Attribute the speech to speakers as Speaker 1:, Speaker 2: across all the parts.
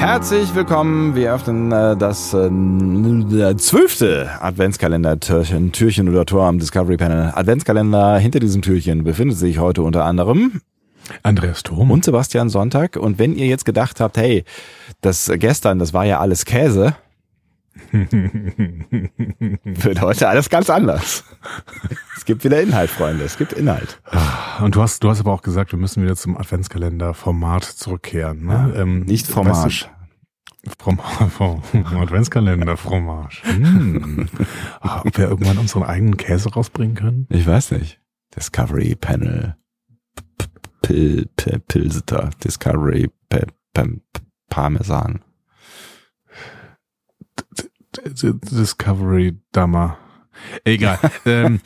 Speaker 1: Herzlich willkommen. Wir öffnen äh, das äh, zwölfte Adventskalender-Türchen Türchen oder Tor am Discovery Panel. Adventskalender. Hinter diesem Türchen befindet sich heute unter anderem
Speaker 2: Andreas Thom
Speaker 1: und Sebastian Sonntag. Und wenn ihr jetzt gedacht habt, hey, das gestern, das war ja alles Käse, wird heute alles ganz anders. Es gibt wieder Inhalt, Freunde. Es gibt Inhalt.
Speaker 2: Und du hast, du hast aber auch gesagt, wir müssen wieder zum Adventskalender-Format zurückkehren. Ne?
Speaker 1: Ja, ähm, nicht Fromage.
Speaker 2: Vom, vom Adventskalender Fromage. Hm. Ah, ob wir irgendwann unseren eigenen Käse rausbringen können?
Speaker 1: Ich weiß nicht. Discovery Panel. Pil, Pil, Pilseter. Discovery Parmesan.
Speaker 2: Discovery Dammer. Egal. ähm,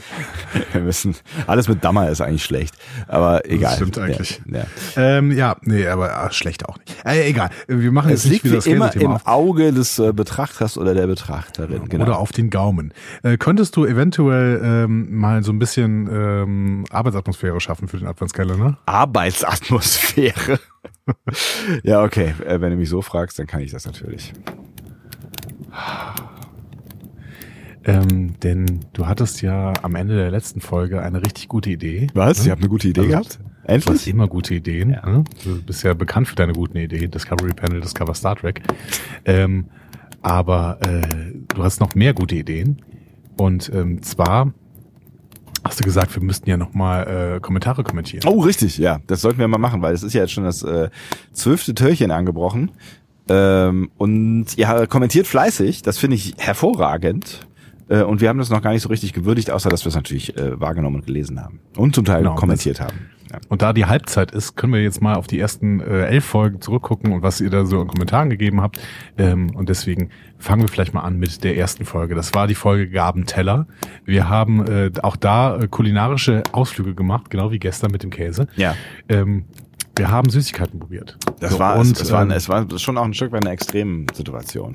Speaker 1: wir müssen, alles mit Dammer ist eigentlich schlecht, aber egal. Das
Speaker 2: stimmt eigentlich. Ja, ja. Ähm, ja nee, aber ach, schlecht auch nicht. Äh, egal. Wir machen es jetzt
Speaker 1: liegt nicht wie immer im auf. Auge des äh, Betrachters oder der Betrachterin.
Speaker 2: Genau. Oder auf den Gaumen. Äh, könntest du eventuell ähm, mal so ein bisschen ähm, Arbeitsatmosphäre schaffen für den Adventskalender?
Speaker 1: Arbeitsatmosphäre. ja, okay. Äh, wenn du mich so fragst, dann kann ich das natürlich.
Speaker 2: Ähm, denn du hattest ja am Ende der letzten Folge eine richtig gute Idee.
Speaker 1: Was? Ne? Ich habe eine gute Idee also, gehabt?
Speaker 2: Endlich? Du hast immer gute Ideen. Ja. Ne? Du bist ja bekannt für deine guten Ideen. Discovery Panel, Discover Star Trek. Ähm, aber äh, du hast noch mehr gute Ideen. Und ähm, zwar hast du gesagt, wir müssten ja nochmal äh, Kommentare kommentieren.
Speaker 1: Oh, richtig, ja. Das sollten wir mal machen, weil es ist ja jetzt schon das äh, zwölfte Türchen angebrochen. Ähm, und ja, kommentiert fleißig. Das finde ich hervorragend. Äh, und wir haben das noch gar nicht so richtig gewürdigt, außer dass wir es natürlich äh, wahrgenommen und gelesen haben. Und zum Teil genau, kommentiert haben.
Speaker 2: Ja. Und da die Halbzeit ist, können wir jetzt mal auf die ersten äh, elf Folgen zurückgucken und was ihr da so in Kommentaren gegeben habt. Ähm, und deswegen fangen wir vielleicht mal an mit der ersten Folge. Das war die Folge Gabenteller. Wir haben äh, auch da äh, kulinarische Ausflüge gemacht, genau wie gestern mit dem Käse.
Speaker 1: Ja.
Speaker 2: Ähm, wir haben Süßigkeiten probiert.
Speaker 1: Das so, war, und, es, es, war, ähm, es war schon auch ein Stück weit eine Extremsituation.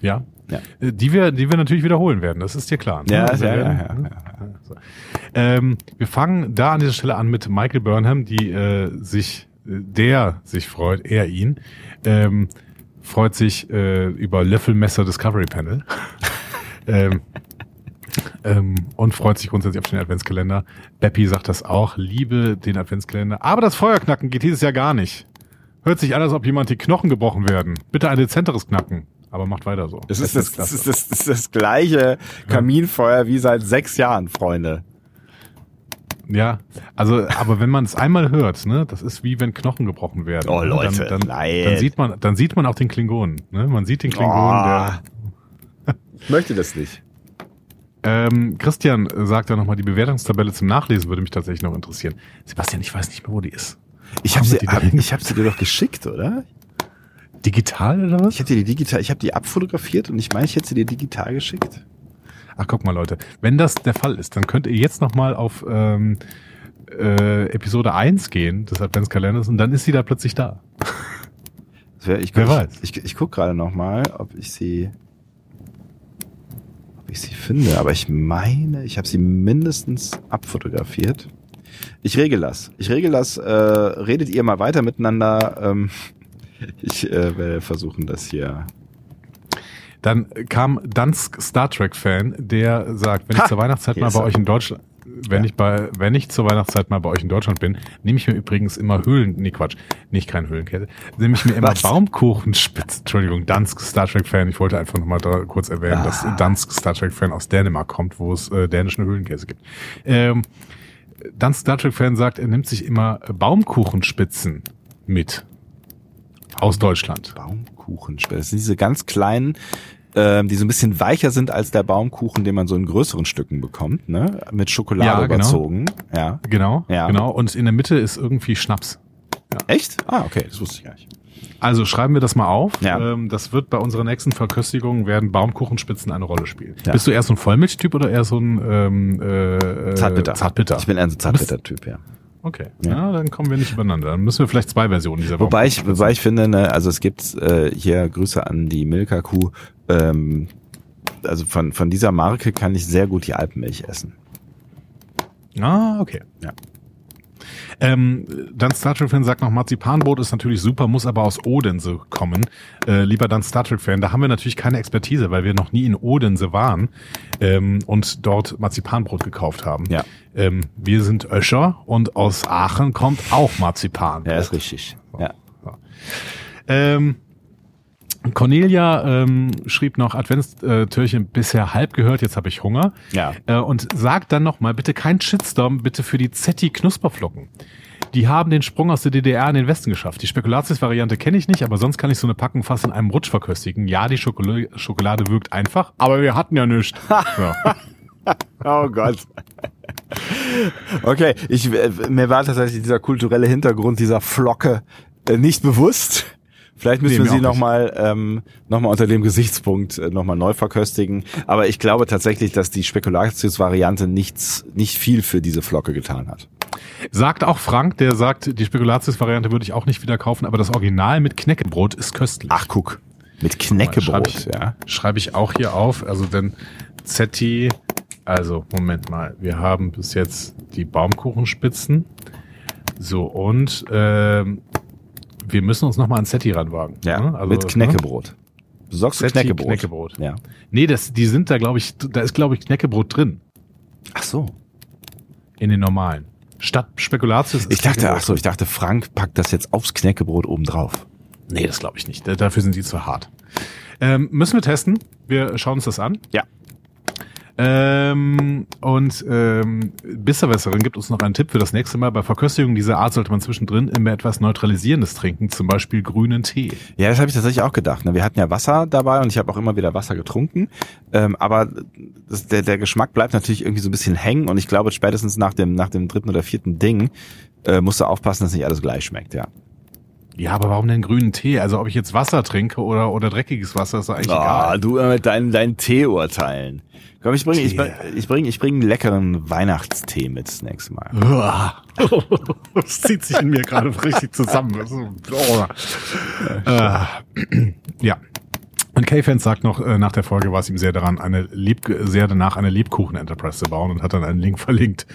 Speaker 2: Ja. ja. Äh, die wir, die wir natürlich wiederholen werden, das ist dir klar.
Speaker 1: Ne? Ja, also, ja, ja, ja, ja,
Speaker 2: so. ähm, Wir fangen da an dieser Stelle an mit Michael Burnham, die äh, sich, der sich freut, er ihn, ähm, freut sich äh, über Löffelmesser Discovery Panel. ähm, ähm, und freut sich grundsätzlich auf den Adventskalender. Beppi sagt das auch, liebe den Adventskalender. Aber das Feuerknacken geht dieses Jahr gar nicht. Hört sich an, als ob jemand die Knochen gebrochen werden. Bitte ein dezenteres Knacken. Aber macht weiter so.
Speaker 1: Es ist das, das, ist das, das, ist das gleiche Kaminfeuer wie seit sechs Jahren, Freunde.
Speaker 2: Ja, also, aber wenn man es einmal hört, ne, das ist wie wenn Knochen gebrochen werden.
Speaker 1: Oh Leute,
Speaker 2: dann, dann, nein. dann sieht man, dann sieht man auch den Klingonen. Ne? Man sieht den Klingonen, oh, der.
Speaker 1: ich möchte das nicht.
Speaker 2: Ähm, Christian sagt ja nochmal, die Bewertungstabelle zum Nachlesen würde mich tatsächlich noch interessieren. Sebastian, ich weiß nicht mehr, wo die ist.
Speaker 1: Ich habe sie, hab, ich hab sie dir doch geschickt, oder?
Speaker 2: Digital oder was?
Speaker 1: Ich habe dir die digital, ich habe die abfotografiert und ich meine, ich hätte sie dir digital geschickt.
Speaker 2: Ach, guck mal, Leute. Wenn das der Fall ist, dann könnt ihr jetzt nochmal auf ähm, äh, Episode 1 gehen des Adventskalenders und dann ist sie da plötzlich da.
Speaker 1: Wär, ich, Wer ich, weiß. Ich, ich, ich gucke gerade nochmal, ob ich sie ich sie finde, aber ich meine, ich habe sie mindestens abfotografiert. Ich regel das. Ich regel das. Äh, redet ihr mal weiter miteinander. Ähm, ich äh, werde versuchen, das hier.
Speaker 2: Dann kam Dansk Star Trek Fan, der sagt, wenn ha! ich zur Weihnachtszeit mal bei euch in Deutschland, wenn ja. ich bei, wenn ich zur Weihnachtszeit mal bei euch in Deutschland bin, nehme ich mir übrigens immer Höhlen, nee Quatsch, nicht kein Höhlenkette, nehme ich mir immer Baumkuchenspitz, Entschuldigung, Dansk Star Trek Fan, ich wollte einfach nochmal da kurz erwähnen, ah. dass Dansk Star Trek Fan aus Dänemark kommt, wo es äh, dänischen Höhlenkäse gibt. Ähm, Dansk Star Trek Fan sagt, er nimmt sich immer Baumkuchenspitzen mit aus Deutschland.
Speaker 1: Baumkuchenspitzen. Das sind diese ganz kleinen, äh, die so ein bisschen weicher sind als der Baumkuchen, den man so in größeren Stücken bekommt, ne? Mit Schokolade ja, genau. überzogen. Ja.
Speaker 2: Genau. Ja. Genau. Und in der Mitte ist irgendwie Schnaps.
Speaker 1: Ja. Echt? Ah, okay, das wusste ich gar nicht.
Speaker 2: Also schreiben wir das mal auf.
Speaker 1: Ja.
Speaker 2: Ähm, das wird bei unserer nächsten Verköstigung werden Baumkuchenspitzen eine Rolle spielen. Ja. Bist du eher so ein Vollmilchtyp oder eher so ein ähm, äh,
Speaker 1: Zartbitter?
Speaker 2: Zartbitter.
Speaker 1: Ich bin eher so ein Zartbitter-Typ, ja.
Speaker 2: Okay, ja. ja. dann kommen wir nicht übereinander. Dann müssen wir vielleicht zwei Versionen dieser
Speaker 1: Wobei ich, wobei ich finde, ne, also es gibt äh, hier Grüße an die Milka-Kuh. Ähm, also von, von dieser Marke kann ich sehr gut die Alpenmilch essen.
Speaker 2: Ah, okay.
Speaker 1: Ja.
Speaker 2: Ähm, dann Star Trek-Fan sagt noch, Marzipanbrot ist natürlich super, muss aber aus Odense kommen. Äh, lieber dann Star Trek-Fan, da haben wir natürlich keine Expertise, weil wir noch nie in Odense waren ähm, und dort Marzipanbrot gekauft haben.
Speaker 1: Ja.
Speaker 2: Ähm, wir sind Öscher und aus Aachen kommt auch Marzipan.
Speaker 1: Ja, ist richtig. Ja.
Speaker 2: So. Ähm, Cornelia ähm, schrieb noch Adventstürchen bisher halb gehört, jetzt habe ich Hunger.
Speaker 1: Ja.
Speaker 2: Äh, und sagt dann nochmal, bitte kein Shitstorm, bitte für die Zetti Knusperflocken. Die haben den Sprung aus der DDR in den Westen geschafft. Die Spekulatius-Variante kenne ich nicht, aber sonst kann ich so eine Packung fast in einem Rutsch verköstigen. Ja, die Schokolade, Schokolade wirkt einfach, aber wir hatten ja nichts. ja.
Speaker 1: oh Gott. Okay, ich, äh, mir war tatsächlich dieser kulturelle Hintergrund dieser Flocke äh, nicht bewusst. Vielleicht müssen nee, wir sie nochmal ähm, noch mal unter dem Gesichtspunkt äh, nochmal neu verköstigen. Aber ich glaube tatsächlich, dass die Spekulatius-Variante nichts, nicht viel für diese Flocke getan hat.
Speaker 2: Sagt auch Frank, der sagt, die Spekulatius-Variante würde ich auch nicht wieder kaufen, aber das Original mit Knäckebrot ist köstlich.
Speaker 1: Ach, guck. Mit Knäckebrot,
Speaker 2: schreibe ich, ja. Schreibe ich auch hier auf. Also denn Zetti, also Moment mal, wir haben bis jetzt die Baumkuchenspitzen. So, und ähm, wir müssen uns nochmal an Setti ranwagen.
Speaker 1: Ja, ne? also, mit Knäckebrot. Ne? Du sagst
Speaker 2: Setti, Knäckebrot. Knäckebrot.
Speaker 1: Ja.
Speaker 2: Nee, das, die sind da, glaube ich, da ist, glaube ich, Knäckebrot drin.
Speaker 1: Ach so.
Speaker 2: In den normalen. Statt Spekulatius.
Speaker 1: Ich dachte, ach so, ich dachte, Frank packt das jetzt aufs Knäckebrot oben drauf.
Speaker 2: Nee, das glaube ich nicht. Dafür sind die zu hart. Ähm, müssen wir testen. Wir schauen uns das an.
Speaker 1: Ja.
Speaker 2: Ähm, und ähm, Bisserwässerin gibt uns noch einen Tipp für das nächste Mal. Bei Verköstigung dieser Art sollte man zwischendrin immer etwas Neutralisierendes trinken, zum Beispiel grünen Tee.
Speaker 1: Ja, das habe ich tatsächlich auch gedacht. Ne? Wir hatten ja Wasser dabei und ich habe auch immer wieder Wasser getrunken. Ähm, aber das, der, der Geschmack bleibt natürlich irgendwie so ein bisschen hängen und ich glaube, spätestens nach dem, nach dem dritten oder vierten Ding äh, musst du aufpassen, dass nicht alles gleich schmeckt, ja.
Speaker 2: Ja, aber warum denn grünen Tee? Also ob ich jetzt Wasser trinke oder, oder dreckiges Wasser, ist eigentlich oh, egal.
Speaker 1: Du mit deinen, deinen Tee-Urteilen. Komm, ich bringe ich bring, ich bring, ich bring einen leckeren Weihnachtstee mit das nächste Mal.
Speaker 2: das zieht sich in mir gerade richtig zusammen. Oh. Äh, ja. Und K-Fans sagt noch, äh, nach der Folge war es ihm sehr daran, eine Leb sehr danach eine Lebkuchen-Enterprise zu bauen und hat dann einen Link verlinkt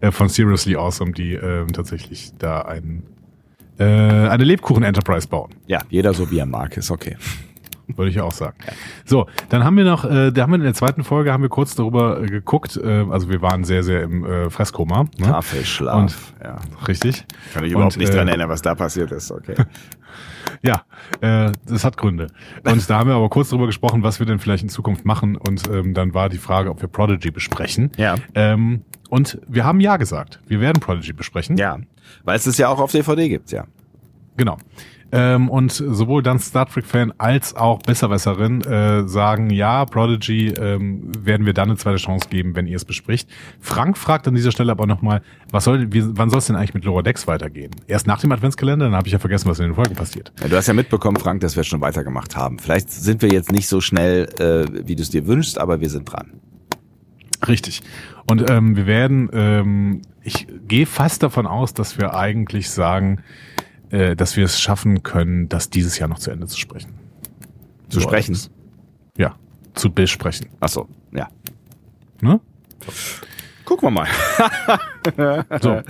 Speaker 2: äh, von Seriously Awesome, die äh, tatsächlich da einen, äh, eine Lebkuchen-Enterprise bauen.
Speaker 1: Ja, jeder so wie er mag, ist okay.
Speaker 2: Würde ich auch sagen. So, dann haben wir noch, äh, da haben wir in der zweiten Folge haben wir kurz darüber äh, geguckt. Äh, also wir waren sehr, sehr im äh, Fresskoma.
Speaker 1: Ne? Tafelschlaf.
Speaker 2: Und, ja, richtig.
Speaker 1: Kann ich überhaupt und, nicht äh, dran erinnern, was da passiert ist. Okay.
Speaker 2: ja, äh, das hat Gründe. Und da haben wir aber kurz darüber gesprochen, was wir denn vielleicht in Zukunft machen. Und ähm, dann war die Frage, ob wir Prodigy besprechen.
Speaker 1: Ja.
Speaker 2: Ähm, und wir haben ja gesagt. Wir werden Prodigy besprechen.
Speaker 1: Ja, weil es es ja auch auf DVD gibt, ja.
Speaker 2: Genau. Ähm, und sowohl dann Star Trek-Fan als auch Besserwässerin äh, sagen, ja, Prodigy ähm, werden wir dann eine zweite Chance geben, wenn ihr es bespricht. Frank fragt an dieser Stelle aber nochmal, was soll, wie, wann soll es denn eigentlich mit Laura Dex weitergehen? Erst nach dem Adventskalender, dann habe ich ja vergessen, was in den Folgen passiert.
Speaker 1: Ja, du hast ja mitbekommen, Frank, dass wir schon weitergemacht haben. Vielleicht sind wir jetzt nicht so schnell, äh, wie du es dir wünschst, aber wir sind dran.
Speaker 2: Richtig. Und ähm, wir werden, ähm, ich gehe fast davon aus, dass wir eigentlich sagen, äh, dass wir es schaffen können, das dieses Jahr noch zu Ende zu sprechen.
Speaker 1: Zu so sprechen?
Speaker 2: Alles. Ja, zu besprechen.
Speaker 1: Ach so, ja.
Speaker 2: Ne?
Speaker 1: Gucken wir
Speaker 2: mal. so,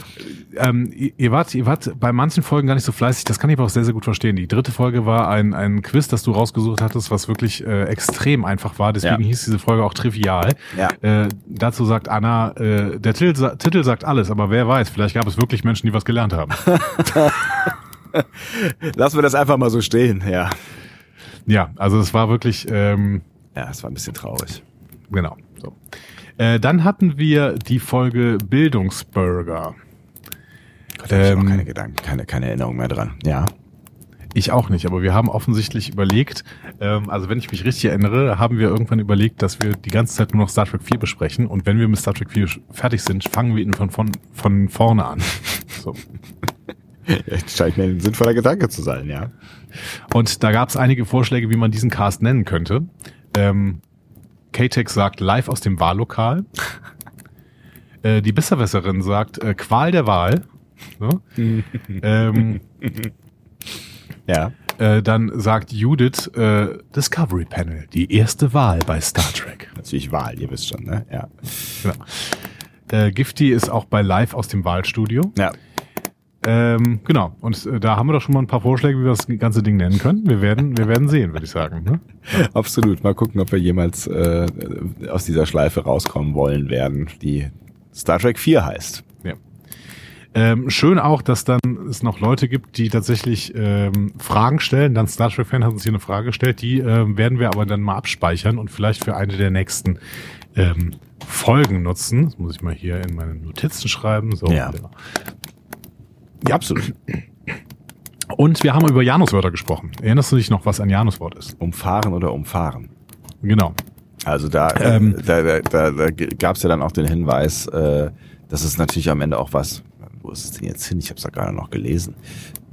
Speaker 2: ähm, ihr, wart, ihr wart bei manchen Folgen gar nicht so fleißig, das kann ich aber auch sehr, sehr gut verstehen. Die dritte Folge war ein, ein Quiz, das du rausgesucht hattest, was wirklich äh, extrem einfach war. Deswegen ja. hieß diese Folge auch trivial.
Speaker 1: Ja.
Speaker 2: Äh, dazu sagt Anna, äh, der Titel, Titel sagt alles, aber wer weiß, vielleicht gab es wirklich Menschen, die was gelernt haben.
Speaker 1: Lassen wir das einfach mal so stehen, ja.
Speaker 2: Ja, also es war wirklich. Ähm,
Speaker 1: ja, es war ein bisschen traurig.
Speaker 2: Genau. So. Äh, dann hatten wir die Folge Bildungsburger.
Speaker 1: Gott, ähm, ich auch keine Gedanken, keine, keine Erinnerung mehr dran. Ja.
Speaker 2: Ich auch nicht, aber wir haben offensichtlich überlegt, ähm, also wenn ich mich richtig erinnere, haben wir irgendwann überlegt, dass wir die ganze Zeit nur noch Star Trek 4 besprechen und wenn wir mit Star Trek 4 fertig sind, fangen wir ihn von, von, von vorne an. So.
Speaker 1: Scheint mir ein sinnvoller Gedanke zu sein, ja.
Speaker 2: Und da gab es einige Vorschläge, wie man diesen Cast nennen könnte. Ähm, K-Tex sagt live aus dem Wahllokal. äh, die Besserwisserin sagt äh, Qual der Wahl. So. ähm,
Speaker 1: Ja.
Speaker 2: äh, dann sagt Judith äh, Discovery Panel, die erste Wahl bei Star Trek.
Speaker 1: Natürlich Wahl, ihr wisst schon, ne? Ja.
Speaker 2: Genau. Äh, Gifty ist auch bei Live aus dem Wahlstudio.
Speaker 1: Ja.
Speaker 2: Ähm, genau. Und äh, da haben wir doch schon mal ein paar Vorschläge, wie wir das ganze Ding nennen können. Wir werden, wir werden sehen, würde ich sagen. Ne?
Speaker 1: Absolut. Mal gucken, ob wir jemals äh, aus dieser Schleife rauskommen wollen werden, die Star Trek 4 heißt.
Speaker 2: Ja. Ähm, schön auch, dass dann es noch Leute gibt, die tatsächlich ähm, Fragen stellen. Dann Star Trek Fan hat uns hier eine Frage gestellt, die ähm, werden wir aber dann mal abspeichern und vielleicht für eine der nächsten ähm, Folgen nutzen. Das muss ich mal hier in meine Notizen schreiben. So.
Speaker 1: Ja. Ja, absolut.
Speaker 2: Und wir haben über Januswörter gesprochen. Erinnerst du dich noch, was ein Januswort ist?
Speaker 1: Umfahren oder umfahren.
Speaker 2: Genau.
Speaker 1: Also da,
Speaker 2: Ähm.
Speaker 1: da, da, da, da gab es ja dann auch den Hinweis, äh, dass es natürlich am Ende auch was, wo ist es denn jetzt hin? Ich habe es da gerade noch gelesen.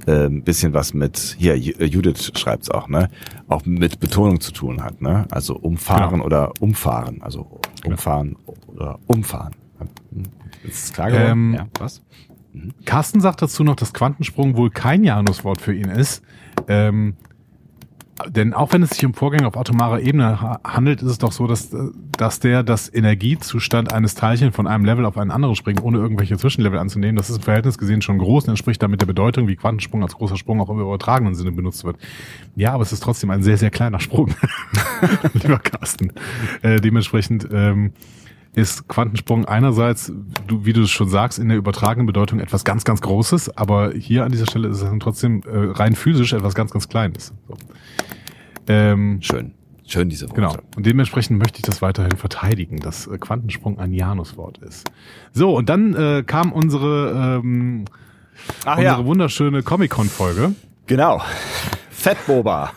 Speaker 1: Äh, ein bisschen was mit, hier, äh, Judith schreibt's auch, ne? Auch mit Betonung zu tun hat, ne? Also umfahren
Speaker 2: Genau.
Speaker 1: oder umfahren. Also umfahren oder umfahren. Ist es klar geworden?
Speaker 2: Ähm,
Speaker 1: ja, was?
Speaker 2: Carsten sagt dazu noch, dass Quantensprung wohl kein Januswort für ihn ist. Ähm, denn auch wenn es sich um Vorgänge auf atomarer Ebene ha handelt, ist es doch so, dass, äh, dass der das Energiezustand eines Teilchen von einem Level auf einen anderen springt, ohne irgendwelche Zwischenlevel anzunehmen. Das ist im Verhältnis gesehen schon groß und entspricht damit der Bedeutung, wie Quantensprung als großer Sprung auch im übertragenen Sinne benutzt wird. Ja, aber es ist trotzdem ein sehr, sehr kleiner Sprung, lieber Carsten. Äh, dementsprechend ähm, ist Quantensprung einerseits, du, wie du es schon sagst, in der übertragenen Bedeutung etwas ganz, ganz Großes, aber hier an dieser Stelle ist es dann trotzdem äh, rein physisch etwas ganz, ganz Kleines. So. Ähm,
Speaker 1: Schön. Schön diese Worte.
Speaker 2: Genau. Und dementsprechend möchte ich das weiterhin verteidigen, dass äh, Quantensprung ein Januswort ist. So, und dann äh, kam unsere, ähm,
Speaker 1: Ach
Speaker 2: unsere
Speaker 1: ja,
Speaker 2: wunderschöne Comic-Con-Folge.
Speaker 1: genau. Fettboba.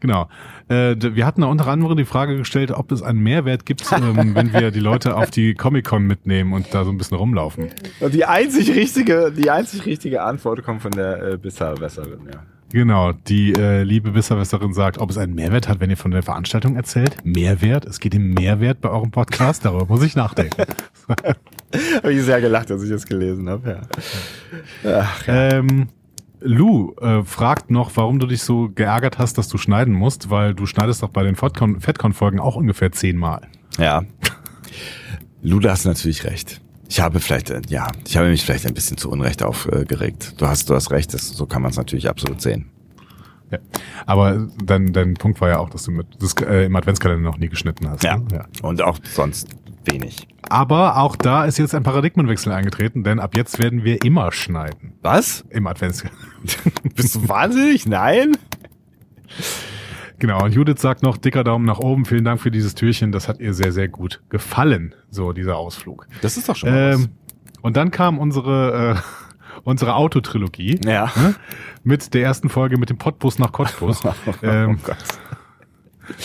Speaker 2: Genau. Äh, wir hatten da unter anderem die Frage gestellt, ob es einen Mehrwert gibt, ähm, wenn wir die Leute auf die Comic-Con mitnehmen und da so ein bisschen rumlaufen.
Speaker 1: Die einzig richtige, die einzig richtige Antwort kommt von der äh, Bisserwässerin, ja.
Speaker 2: Genau, die äh, liebe Wisserwässerin sagt, ob es einen Mehrwert hat, wenn ihr von der Veranstaltung erzählt. Mehrwert? Es geht um Mehrwert bei eurem Podcast, darüber muss ich nachdenken.
Speaker 1: Habe ich sehr gelacht, als ich das gelesen habe, ja. Ach, ja.
Speaker 2: ähm, Lou äh, fragt noch, warum du dich so geärgert hast, dass du schneiden musst, weil du schneidest doch bei den Fettcon-Folgen auch ungefähr zehnmal.
Speaker 1: ja. Luda hast natürlich recht. Ich habe vielleicht, äh, ja, ich habe mich vielleicht ein bisschen zu Unrecht aufgeregt. Du hast, du hast recht, das, so kann man es natürlich absolut sehen.
Speaker 2: Ja. Aber dein, dein Punkt war ja auch, dass du mit, das, äh, im Adventskalender noch nie geschnitten hast. Ne? ja.
Speaker 1: Und auch sonst wenig.
Speaker 2: Aber auch da ist jetzt ein Paradigmenwechsel eingetreten, denn ab jetzt werden wir immer schneiden
Speaker 1: Was?
Speaker 2: im Adventskalender.
Speaker 1: Bist du wahnsinnig? Nein?
Speaker 2: Genau, und Judith sagt noch, dicker Daumen nach oben, vielen Dank für dieses Türchen, das hat ihr sehr, sehr gut gefallen, so dieser Ausflug.
Speaker 1: Das ist doch schon mal
Speaker 2: Ähm, und dann kam unsere, äh, unsere Autotrilogie
Speaker 1: was. Ja.
Speaker 2: ne, mit der ersten Folge mit dem Pottbus nach Cottbus. ähm,
Speaker 1: oh Gott.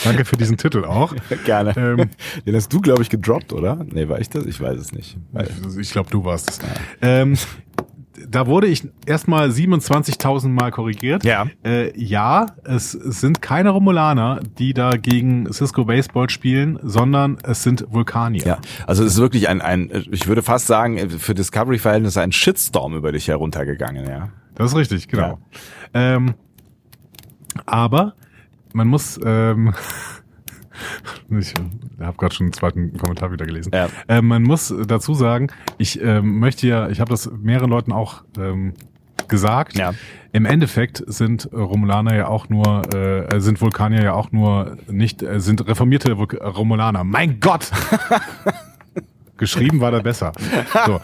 Speaker 2: Danke für diesen Titel auch.
Speaker 1: Gerne.
Speaker 2: Ähm,
Speaker 1: Den hast du, glaube ich, gedroppt, oder? Nee, war ich das? Ich weiß es nicht.
Speaker 2: Ich, ich glaube, du warst es. Ähm, da wurde ich erstmal 27.000 Mal korrigiert.
Speaker 1: Ja.
Speaker 2: Äh, ja, es, es sind keine Romulaner, die da gegen Cisco Baseball spielen, sondern es sind Vulkanier.
Speaker 1: Ja, also es ist wirklich ein, ein, ich würde fast sagen, für Discovery-Verhältnisse ein Shitstorm über dich heruntergegangen, ja.
Speaker 2: Das ist richtig, genau. Ähm, aber man muss, ähm, ich habe gerade schon einen zweiten Kommentar wieder gelesen.
Speaker 1: Ja.
Speaker 2: Äh, man muss dazu sagen, ich ähm, möchte ja, ich habe das mehreren Leuten auch ähm, gesagt.
Speaker 1: Ja.
Speaker 2: Im Endeffekt sind Romulaner ja auch nur, äh, sind Vulkanier ja auch nur nicht, äh, sind reformierte Vul Romulaner. Mein Gott! Geschrieben war da besser. So.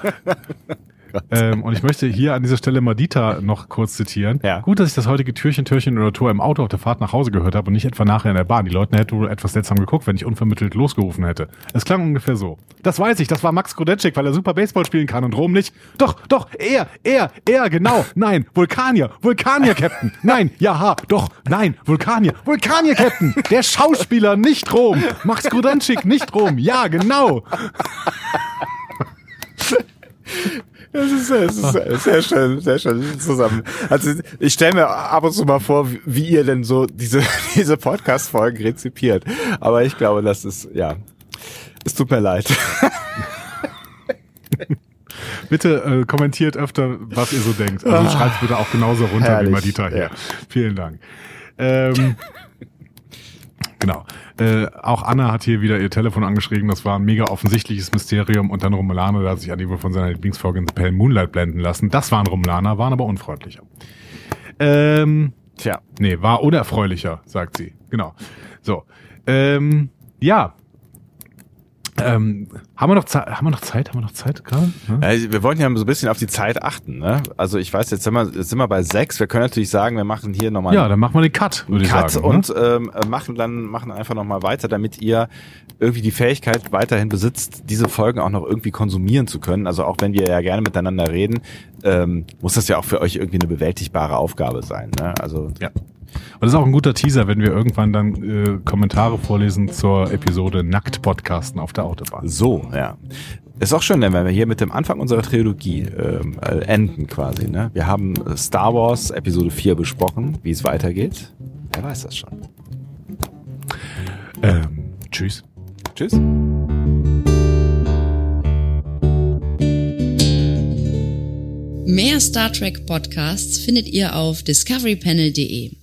Speaker 2: Ähm, und ich möchte hier an dieser Stelle Madita noch kurz zitieren.
Speaker 1: Ja.
Speaker 2: Gut, dass ich das heutige Türchen, Türchen oder Tor im Auto auf der Fahrt nach Hause gehört habe und nicht etwa nachher in der Bahn. Die Leute hätten wohl etwas seltsam geguckt, wenn ich unvermittelt losgerufen hätte. Es klang ungefähr so. Das weiß ich, das war Max Grodetschik, weil er super Baseball spielen kann und Rom nicht. Doch, doch, er, er, er, genau. Nein, Vulkanier, Vulkanier, Captain. Nein, jaha, doch, nein, Vulkanier, Vulkanier, Captain. Der Schauspieler, nicht Rom. Max Grodetschik, nicht Rom. Ja, genau.
Speaker 1: Das ist, das ist sehr schön, sehr schön zusammen. Also ich stelle mir ab und zu mal vor, wie ihr denn so diese, diese Podcast-Folgen rezipiert. Aber ich glaube, das ist, ja, es tut mir leid.
Speaker 2: Bitte äh, kommentiert öfter, was ihr so denkt. Also ah, schreibt bitte auch genauso runter herrlich, wie Madita hier. Ja. Vielen Dank. Ähm, genau. Äh, auch Anna hat hier wieder ihr Telefon angeschrieben. Das war ein mega offensichtliches Mysterium. Und dann Romulano, der hat sich an die von seiner Lieblingsfolge in The Pale Moonlight blenden lassen. Das waren Romulaner, waren aber unfreundlicher. Ähm, Tja. Nee, war unerfreulicher, sagt sie. Genau. So. Ähm, ja, ähm, haben wir noch Zeit? Haben wir noch Zeit? Haben wir noch Zeit gerade?
Speaker 1: Hm? Also wir wollten ja so ein bisschen auf die Zeit achten. Ne? Also ich weiß, jetzt sind wir, jetzt sind wir bei sechs. Wir können natürlich sagen, wir machen hier nochmal.
Speaker 2: Ja, dann machen wir den Cut,
Speaker 1: würde ich sagen. und ne? ähm, machen dann machen einfach nochmal weiter, damit ihr irgendwie die Fähigkeit weiterhin besitzt, diese Folgen auch noch irgendwie konsumieren zu können. Also auch wenn wir ja gerne miteinander reden, ähm, muss das ja auch für euch irgendwie eine bewältigbare Aufgabe sein. Ne? Also
Speaker 2: ja. Und das ist auch ein guter Teaser, wenn wir irgendwann dann äh, Kommentare vorlesen zur Episode Nackt Podcasten auf der Autobahn.
Speaker 1: So, ja. Ist auch schön, wenn wir hier mit dem Anfang unserer Trilogie ähm, äh, enden quasi. Ne? Wir haben Star Wars Episode 4 besprochen, wie es weitergeht. Wer weiß das schon.
Speaker 2: Ähm, tschüss.
Speaker 1: Tschüss.
Speaker 3: Mehr Star Trek Podcasts findet ihr auf discoverypanel.de.